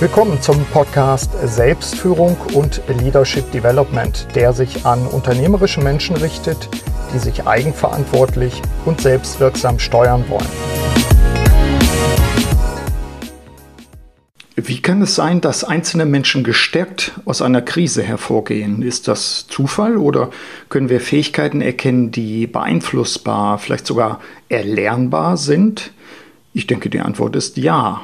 Willkommen zum Podcast Selbstführung und Leadership Development, der sich an unternehmerische Menschen richtet, die sich eigenverantwortlich und selbstwirksam steuern wollen. Wie kann es sein, dass einzelne Menschen gestärkt aus einer Krise hervorgehen? Ist das Zufall oder können wir Fähigkeiten erkennen, die beeinflussbar, vielleicht sogar erlernbar sind? Ich denke, die Antwort ist ja.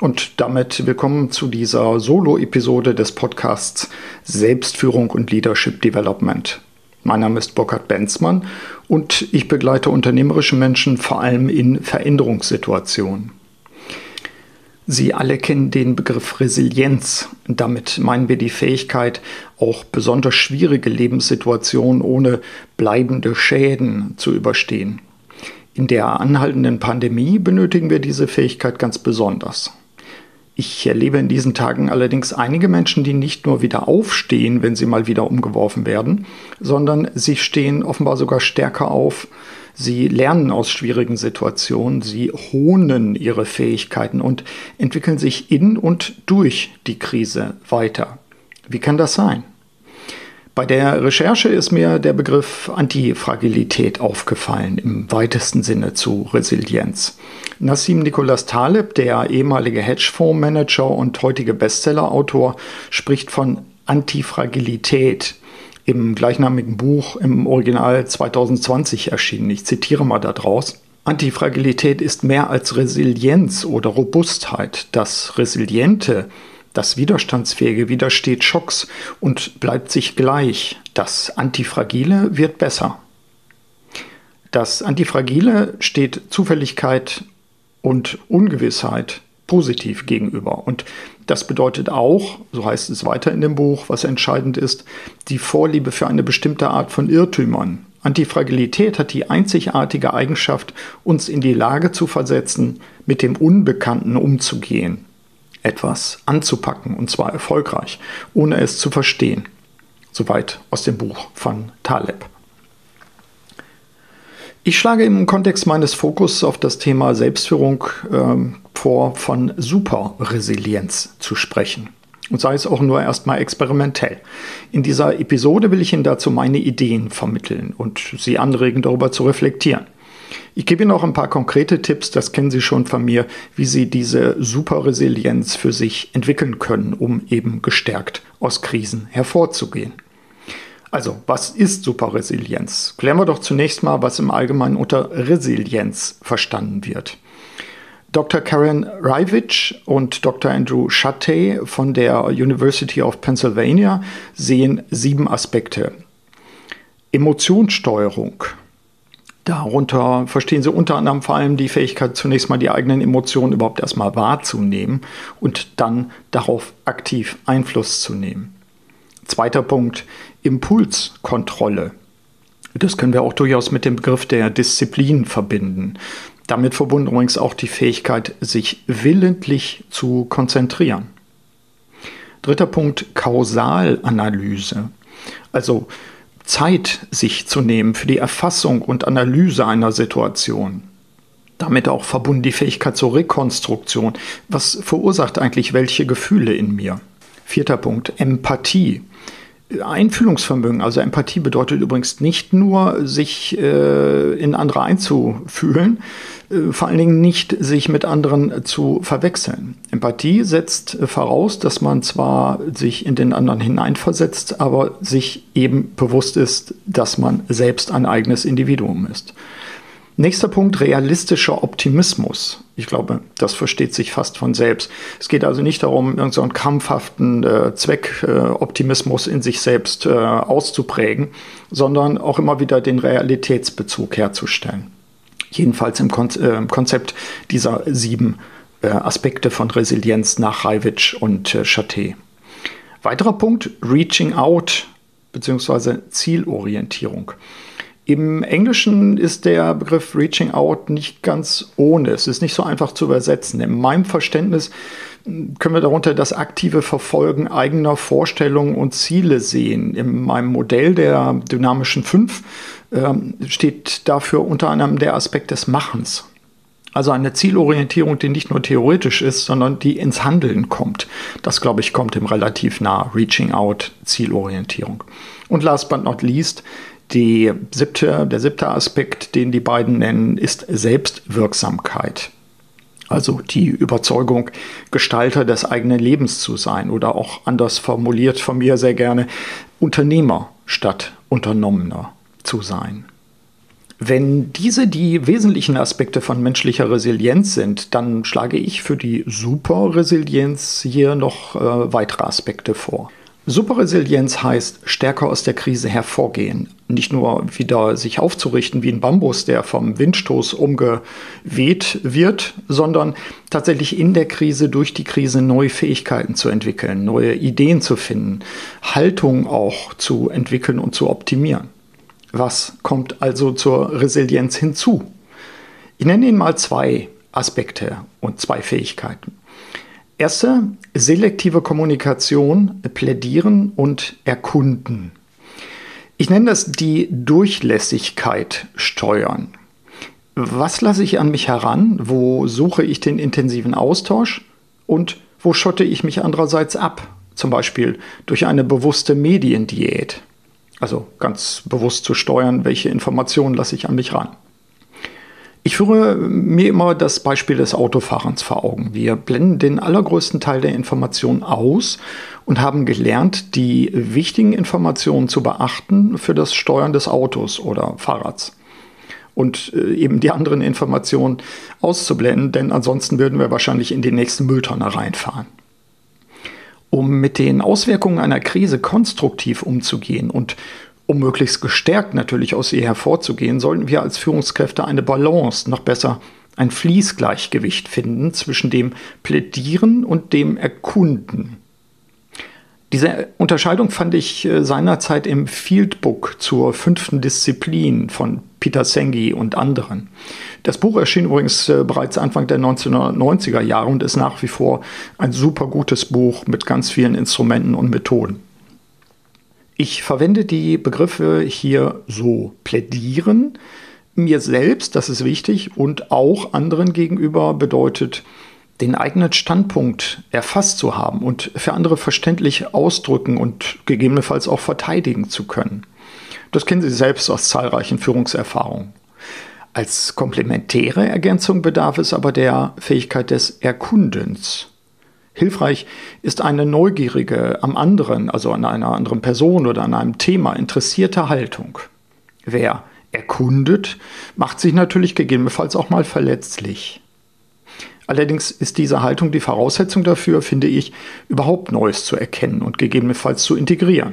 Und damit willkommen zu dieser Solo-Episode des Podcasts Selbstführung und Leadership Development. Mein Name ist Burkhard Benzmann und ich begleite unternehmerische Menschen vor allem in Veränderungssituationen. Sie alle kennen den Begriff Resilienz. Damit meinen wir die Fähigkeit, auch besonders schwierige Lebenssituationen ohne bleibende Schäden zu überstehen. In der anhaltenden Pandemie benötigen wir diese Fähigkeit ganz besonders. Ich erlebe in diesen Tagen allerdings einige Menschen, die nicht nur wieder aufstehen, wenn sie mal wieder umgeworfen werden, sondern sie stehen offenbar sogar stärker auf. Sie lernen aus schwierigen Situationen, sie honen ihre Fähigkeiten und entwickeln sich in und durch die Krise weiter. Wie kann das sein? Bei der Recherche ist mir der Begriff Antifragilität aufgefallen, im weitesten Sinne zu Resilienz. Nassim Nicholas Taleb, der ehemalige Hedgefondsmanager und heutige Bestsellerautor, spricht von Antifragilität im gleichnamigen Buch im Original 2020 erschienen. Ich zitiere mal daraus. Antifragilität ist mehr als Resilienz oder Robustheit. Das Resiliente das Widerstandsfähige widersteht Schocks und bleibt sich gleich. Das Antifragile wird besser. Das Antifragile steht Zufälligkeit und Ungewissheit positiv gegenüber. Und das bedeutet auch, so heißt es weiter in dem Buch, was entscheidend ist, die Vorliebe für eine bestimmte Art von Irrtümern. Antifragilität hat die einzigartige Eigenschaft, uns in die Lage zu versetzen, mit dem Unbekannten umzugehen etwas anzupacken, und zwar erfolgreich, ohne es zu verstehen. Soweit aus dem Buch von Taleb. Ich schlage im Kontext meines Fokus auf das Thema Selbstführung äh, vor, von Superresilienz zu sprechen. Und sei es auch nur erstmal experimentell. In dieser Episode will ich Ihnen dazu meine Ideen vermitteln und Sie anregen, darüber zu reflektieren. Ich gebe Ihnen auch ein paar konkrete Tipps, das kennen Sie schon von mir, wie Sie diese Superresilienz für sich entwickeln können, um eben gestärkt aus Krisen hervorzugehen. Also, was ist Superresilienz? Klären wir doch zunächst mal, was im Allgemeinen unter Resilienz verstanden wird. Dr. Karen Rivich und Dr. Andrew Chattey von der University of Pennsylvania sehen sieben Aspekte. Emotionssteuerung, Darunter verstehen Sie unter anderem vor allem die Fähigkeit, zunächst mal die eigenen Emotionen überhaupt erstmal wahrzunehmen und dann darauf aktiv Einfluss zu nehmen. Zweiter Punkt, Impulskontrolle. Das können wir auch durchaus mit dem Begriff der Disziplin verbinden. Damit verbunden übrigens auch die Fähigkeit, sich willentlich zu konzentrieren. Dritter Punkt, Kausalanalyse. Also Zeit sich zu nehmen für die Erfassung und Analyse einer Situation. Damit auch verbunden die Fähigkeit zur Rekonstruktion. Was verursacht eigentlich welche Gefühle in mir? Vierter Punkt, Empathie. Einfühlungsvermögen, also Empathie bedeutet übrigens nicht nur, sich äh, in andere einzufühlen, äh, vor allen Dingen nicht sich mit anderen zu verwechseln. Empathie setzt voraus, dass man zwar sich in den anderen hineinversetzt, aber sich eben bewusst ist, dass man selbst ein eigenes Individuum ist. Nächster Punkt, realistischer Optimismus. Ich glaube, das versteht sich fast von selbst. Es geht also nicht darum, irgendeinen so krampfhaften äh, Zweckoptimismus äh, in sich selbst äh, auszuprägen, sondern auch immer wieder den Realitätsbezug herzustellen. Jedenfalls im Kon äh, Konzept dieser sieben äh, Aspekte von Resilienz nach Raiwitsch und äh, Chaté. Weiterer Punkt, Reaching Out bzw. Zielorientierung. Im Englischen ist der Begriff Reaching Out nicht ganz ohne. Es ist nicht so einfach zu übersetzen. In meinem Verständnis können wir darunter das aktive Verfolgen eigener Vorstellungen und Ziele sehen. In meinem Modell der dynamischen Fünf ähm, steht dafür unter anderem der Aspekt des Machens. Also eine Zielorientierung, die nicht nur theoretisch ist, sondern die ins Handeln kommt. Das, glaube ich, kommt ihm relativ nah. Reaching out, Zielorientierung. Und last but not least, die siebte, der siebte Aspekt, den die beiden nennen, ist Selbstwirksamkeit. Also die Überzeugung, Gestalter des eigenen Lebens zu sein oder auch anders formuliert von mir sehr gerne, Unternehmer statt Unternommener zu sein. Wenn diese die wesentlichen Aspekte von menschlicher Resilienz sind, dann schlage ich für die Superresilienz hier noch äh, weitere Aspekte vor. Superresilienz heißt stärker aus der Krise hervorgehen. Nicht nur wieder sich aufzurichten wie ein Bambus, der vom Windstoß umgeweht wird, sondern tatsächlich in der Krise, durch die Krise neue Fähigkeiten zu entwickeln, neue Ideen zu finden, Haltung auch zu entwickeln und zu optimieren. Was kommt also zur Resilienz hinzu? Ich nenne Ihnen mal zwei Aspekte und zwei Fähigkeiten. Erste, selektive Kommunikation, plädieren und erkunden. Ich nenne das die Durchlässigkeit steuern. Was lasse ich an mich heran? Wo suche ich den intensiven Austausch? Und wo schotte ich mich andererseits ab? Zum Beispiel durch eine bewusste Mediendiät. Also ganz bewusst zu steuern, welche Informationen lasse ich an mich ran. Ich führe mir immer das Beispiel des Autofahrens vor Augen. Wir blenden den allergrößten Teil der Informationen aus und haben gelernt, die wichtigen Informationen zu beachten für das Steuern des Autos oder Fahrrads. Und äh, eben die anderen Informationen auszublenden, denn ansonsten würden wir wahrscheinlich in die nächsten Mülltonne reinfahren. Um mit den Auswirkungen einer Krise konstruktiv umzugehen und um möglichst gestärkt natürlich aus ihr hervorzugehen, sollten wir als Führungskräfte eine Balance, noch besser ein Fließgleichgewicht finden zwischen dem Plädieren und dem Erkunden. Diese Unterscheidung fand ich äh, seinerzeit im Fieldbook zur fünften Disziplin von Peter Senge und anderen. Das Buch erschien übrigens äh, bereits Anfang der 1990er Jahre und ist nach wie vor ein super gutes Buch mit ganz vielen Instrumenten und Methoden. Ich verwende die Begriffe hier so plädieren, mir selbst, das ist wichtig, und auch anderen gegenüber bedeutet, den eigenen Standpunkt erfasst zu haben und für andere verständlich ausdrücken und gegebenenfalls auch verteidigen zu können. Das kennen Sie selbst aus zahlreichen Führungserfahrungen. Als komplementäre Ergänzung bedarf es aber der Fähigkeit des Erkundens. Hilfreich ist eine neugierige, am anderen, also an einer anderen Person oder an einem Thema interessierte Haltung. Wer erkundet, macht sich natürlich gegebenenfalls auch mal verletzlich. Allerdings ist diese Haltung die Voraussetzung dafür, finde ich, überhaupt Neues zu erkennen und gegebenenfalls zu integrieren.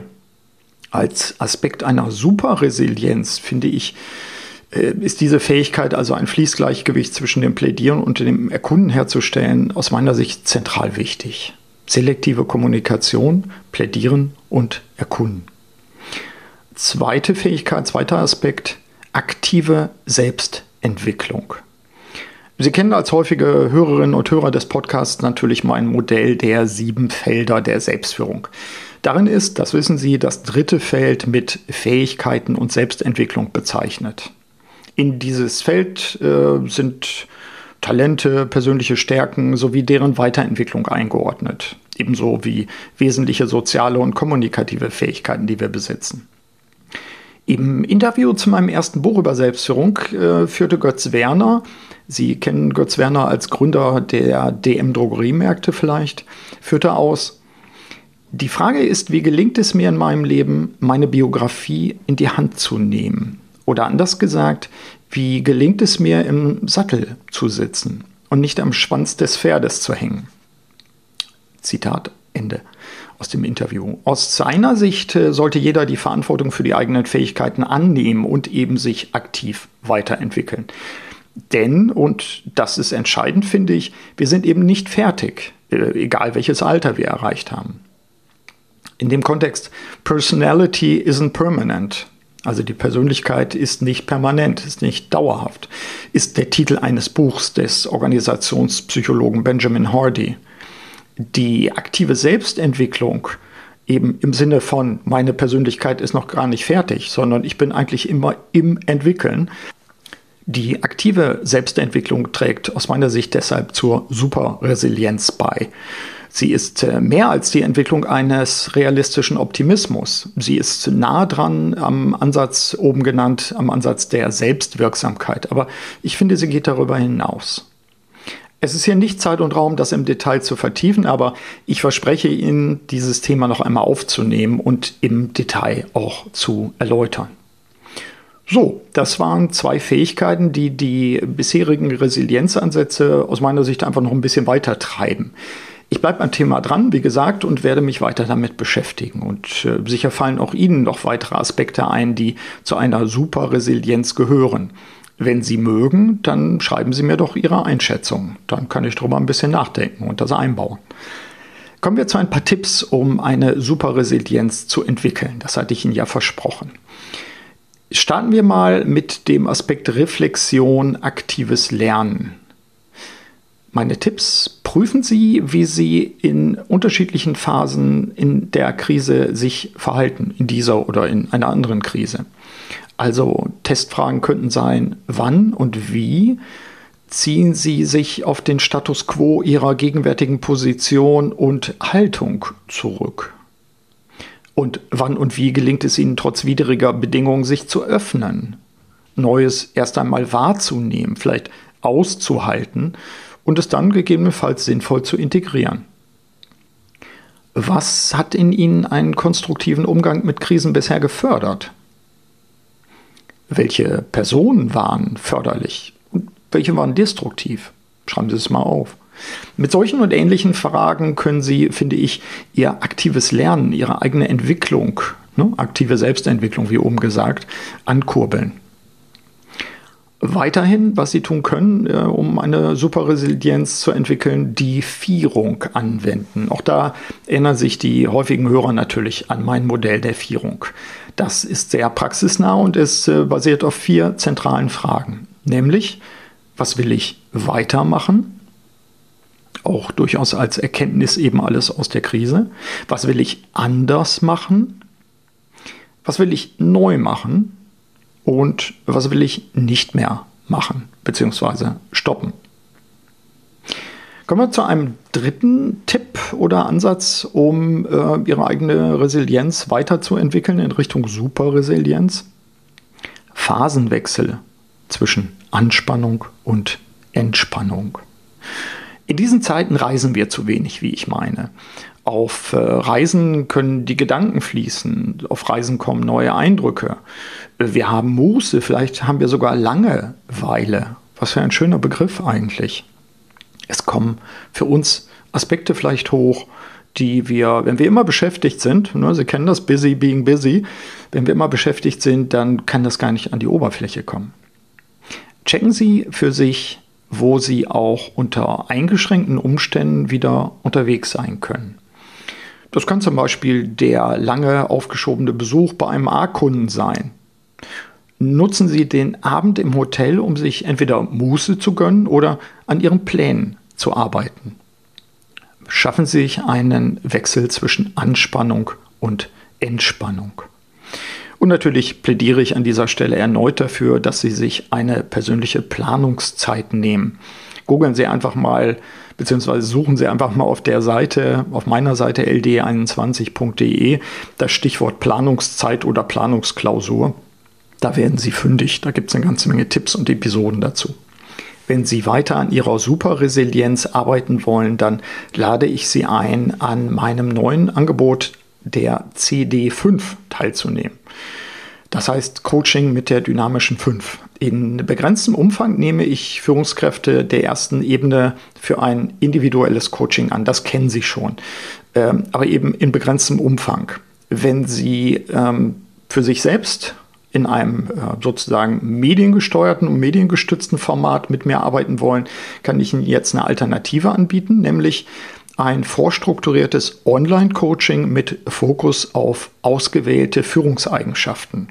Als Aspekt einer Superresilienz finde ich ist diese Fähigkeit, also ein Fließgleichgewicht zwischen dem Plädieren und dem Erkunden herzustellen, aus meiner Sicht zentral wichtig. Selektive Kommunikation, Plädieren und Erkunden. Zweite Fähigkeit, zweiter Aspekt, aktive Selbstentwicklung. Sie kennen als häufige Hörerinnen und Hörer des Podcasts natürlich mein Modell der sieben Felder der Selbstführung. Darin ist, das wissen Sie, das dritte Feld mit Fähigkeiten und Selbstentwicklung bezeichnet. In dieses Feld äh, sind Talente, persönliche Stärken sowie deren Weiterentwicklung eingeordnet. Ebenso wie wesentliche soziale und kommunikative Fähigkeiten, die wir besitzen. Im Interview zu meinem ersten Buch über Selbstführung äh, führte Götz Werner, Sie kennen Götz Werner als Gründer der DM Drogeriemärkte vielleicht, führte aus, die Frage ist, wie gelingt es mir in meinem Leben, meine Biografie in die Hand zu nehmen? Oder anders gesagt, wie gelingt es mir im Sattel zu sitzen und nicht am Schwanz des Pferdes zu hängen? Zitat Ende aus dem Interview. Aus seiner Sicht äh, sollte jeder die Verantwortung für die eigenen Fähigkeiten annehmen und eben sich aktiv weiterentwickeln. Denn, und das ist entscheidend, finde ich, wir sind eben nicht fertig, äh, egal welches Alter wir erreicht haben. In dem Kontext, Personality isn't permanent. Also die Persönlichkeit ist nicht permanent, ist nicht dauerhaft, ist der Titel eines Buchs des Organisationspsychologen Benjamin Hardy. Die aktive Selbstentwicklung eben im Sinne von, meine Persönlichkeit ist noch gar nicht fertig, sondern ich bin eigentlich immer im Entwickeln. Die aktive Selbstentwicklung trägt aus meiner Sicht deshalb zur Superresilienz bei. Sie ist äh, mehr als die Entwicklung eines realistischen Optimismus. Sie ist nah dran am Ansatz oben genannt, am Ansatz der Selbstwirksamkeit. Aber ich finde, sie geht darüber hinaus. Es ist hier nicht Zeit und Raum, das im Detail zu vertiefen, aber ich verspreche Ihnen, dieses Thema noch einmal aufzunehmen und im Detail auch zu erläutern. So, das waren zwei Fähigkeiten, die die bisherigen Resilienzansätze aus meiner Sicht einfach noch ein bisschen weiter treiben. Ich bleibe am Thema dran, wie gesagt, und werde mich weiter damit beschäftigen. Und äh, sicher fallen auch Ihnen noch weitere Aspekte ein, die zu einer Superresilienz gehören. Wenn Sie mögen, dann schreiben Sie mir doch Ihre Einschätzung. Dann kann ich darüber ein bisschen nachdenken und das einbauen. Kommen wir zu ein paar Tipps, um eine Superresilienz zu entwickeln. Das hatte ich Ihnen ja versprochen. Starten wir mal mit dem Aspekt Reflexion, aktives Lernen meine Tipps. Prüfen Sie, wie Sie in unterschiedlichen Phasen in der Krise sich verhalten, in dieser oder in einer anderen Krise. Also Testfragen könnten sein, wann und wie ziehen Sie sich auf den Status quo Ihrer gegenwärtigen Position und Haltung zurück? Und wann und wie gelingt es Ihnen trotz widriger Bedingungen, sich zu öffnen, Neues erst einmal wahrzunehmen, vielleicht auszuhalten und es dann gegebenenfalls sinnvoll zu integrieren. Was hat in Ihnen einen konstruktiven Umgang mit Krisen bisher gefördert? Welche Personen waren förderlich und welche waren destruktiv? Schreiben Sie es mal auf. Mit solchen und ähnlichen Fragen können Sie, finde ich, Ihr aktives Lernen, Ihre eigene Entwicklung, ne, aktive Selbstentwicklung, wie oben gesagt, ankurbeln. Weiterhin, was Sie tun können, äh, um eine Superresilienz zu entwickeln, die Vierung anwenden. Auch da erinnern sich die häufigen Hörer natürlich an mein Modell der Vierung. Das ist sehr praxisnah und ist äh, basiert auf vier zentralen Fragen. Nämlich, was will ich weitermachen? Auch durchaus als Erkenntnis eben alles aus der Krise. Was will ich anders machen? Was will ich neu machen? Und was will ich nicht mehr machen bzw. stoppen. Kommen wir zu einem dritten Tipp oder Ansatz, um äh, Ihre eigene Resilienz weiterzuentwickeln in Richtung Superresilienz. Phasenwechsel zwischen Anspannung und Entspannung. In diesen Zeiten reisen wir zu wenig, wie ich meine. Auf äh, Reisen können die Gedanken fließen, auf Reisen kommen neue Eindrücke. Wir haben Muße, vielleicht haben wir sogar Langeweile. Was für ein schöner Begriff eigentlich. Es kommen für uns Aspekte vielleicht hoch, die wir, wenn wir immer beschäftigt sind, ne, Sie kennen das, busy being busy, wenn wir immer beschäftigt sind, dann kann das gar nicht an die Oberfläche kommen. Checken Sie für sich, wo Sie auch unter eingeschränkten Umständen wieder unterwegs sein können. Das kann zum Beispiel der lange aufgeschobene Besuch bei einem A-Kunden sein. Nutzen Sie den Abend im Hotel, um sich entweder Muße zu gönnen oder an Ihren Plänen zu arbeiten. Schaffen Sie sich einen Wechsel zwischen Anspannung und Entspannung. Und natürlich plädiere ich an dieser Stelle erneut dafür, dass Sie sich eine persönliche Planungszeit nehmen. Googeln Sie einfach mal beziehungsweise suchen Sie einfach mal auf der Seite, auf meiner Seite ld21.de, das Stichwort Planungszeit oder Planungsklausur. Da werden Sie fündig. Da gibt es eine ganze Menge Tipps und Episoden dazu. Wenn Sie weiter an Ihrer Superresilienz arbeiten wollen, dann lade ich Sie ein, an meinem neuen Angebot der CD5 teilzunehmen. Das heißt Coaching mit der dynamischen 5. In begrenztem Umfang nehme ich Führungskräfte der ersten Ebene für ein individuelles Coaching an. Das kennen Sie schon. Ähm, aber eben in begrenztem Umfang. Wenn Sie ähm, für sich selbst in einem äh, sozusagen mediengesteuerten und mediengestützten Format mit mir arbeiten wollen, kann ich Ihnen jetzt eine Alternative anbieten, nämlich ein vorstrukturiertes Online-Coaching mit Fokus auf ausgewählte Führungseigenschaften.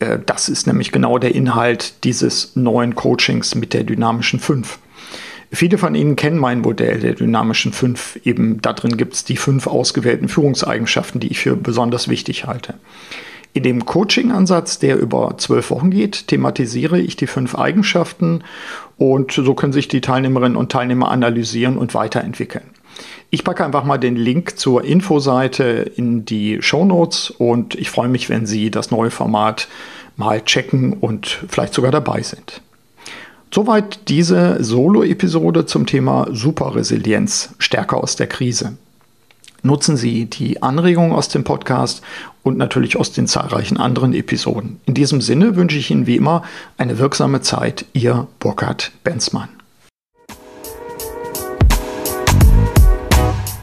Äh, das ist nämlich genau der Inhalt dieses neuen Coachings mit der dynamischen 5. Viele von Ihnen kennen mein Modell der dynamischen 5. Eben darin gibt es die fünf ausgewählten Führungseigenschaften, die ich für besonders wichtig halte. In dem Coaching-Ansatz, der über zwölf Wochen geht, thematisiere ich die fünf Eigenschaften und so können sich die Teilnehmerinnen und Teilnehmer analysieren und weiterentwickeln. Ich packe einfach mal den Link zur Infoseite in die Show Notes und ich freue mich, wenn Sie das neue Format mal checken und vielleicht sogar dabei sind. Soweit diese Solo-Episode zum Thema Superresilienz, stärker aus der Krise. Nutzen Sie die Anregungen aus dem Podcast und natürlich aus den zahlreichen anderen Episoden. In diesem Sinne wünsche ich Ihnen wie immer eine wirksame Zeit. Ihr Burkhard Benzmann.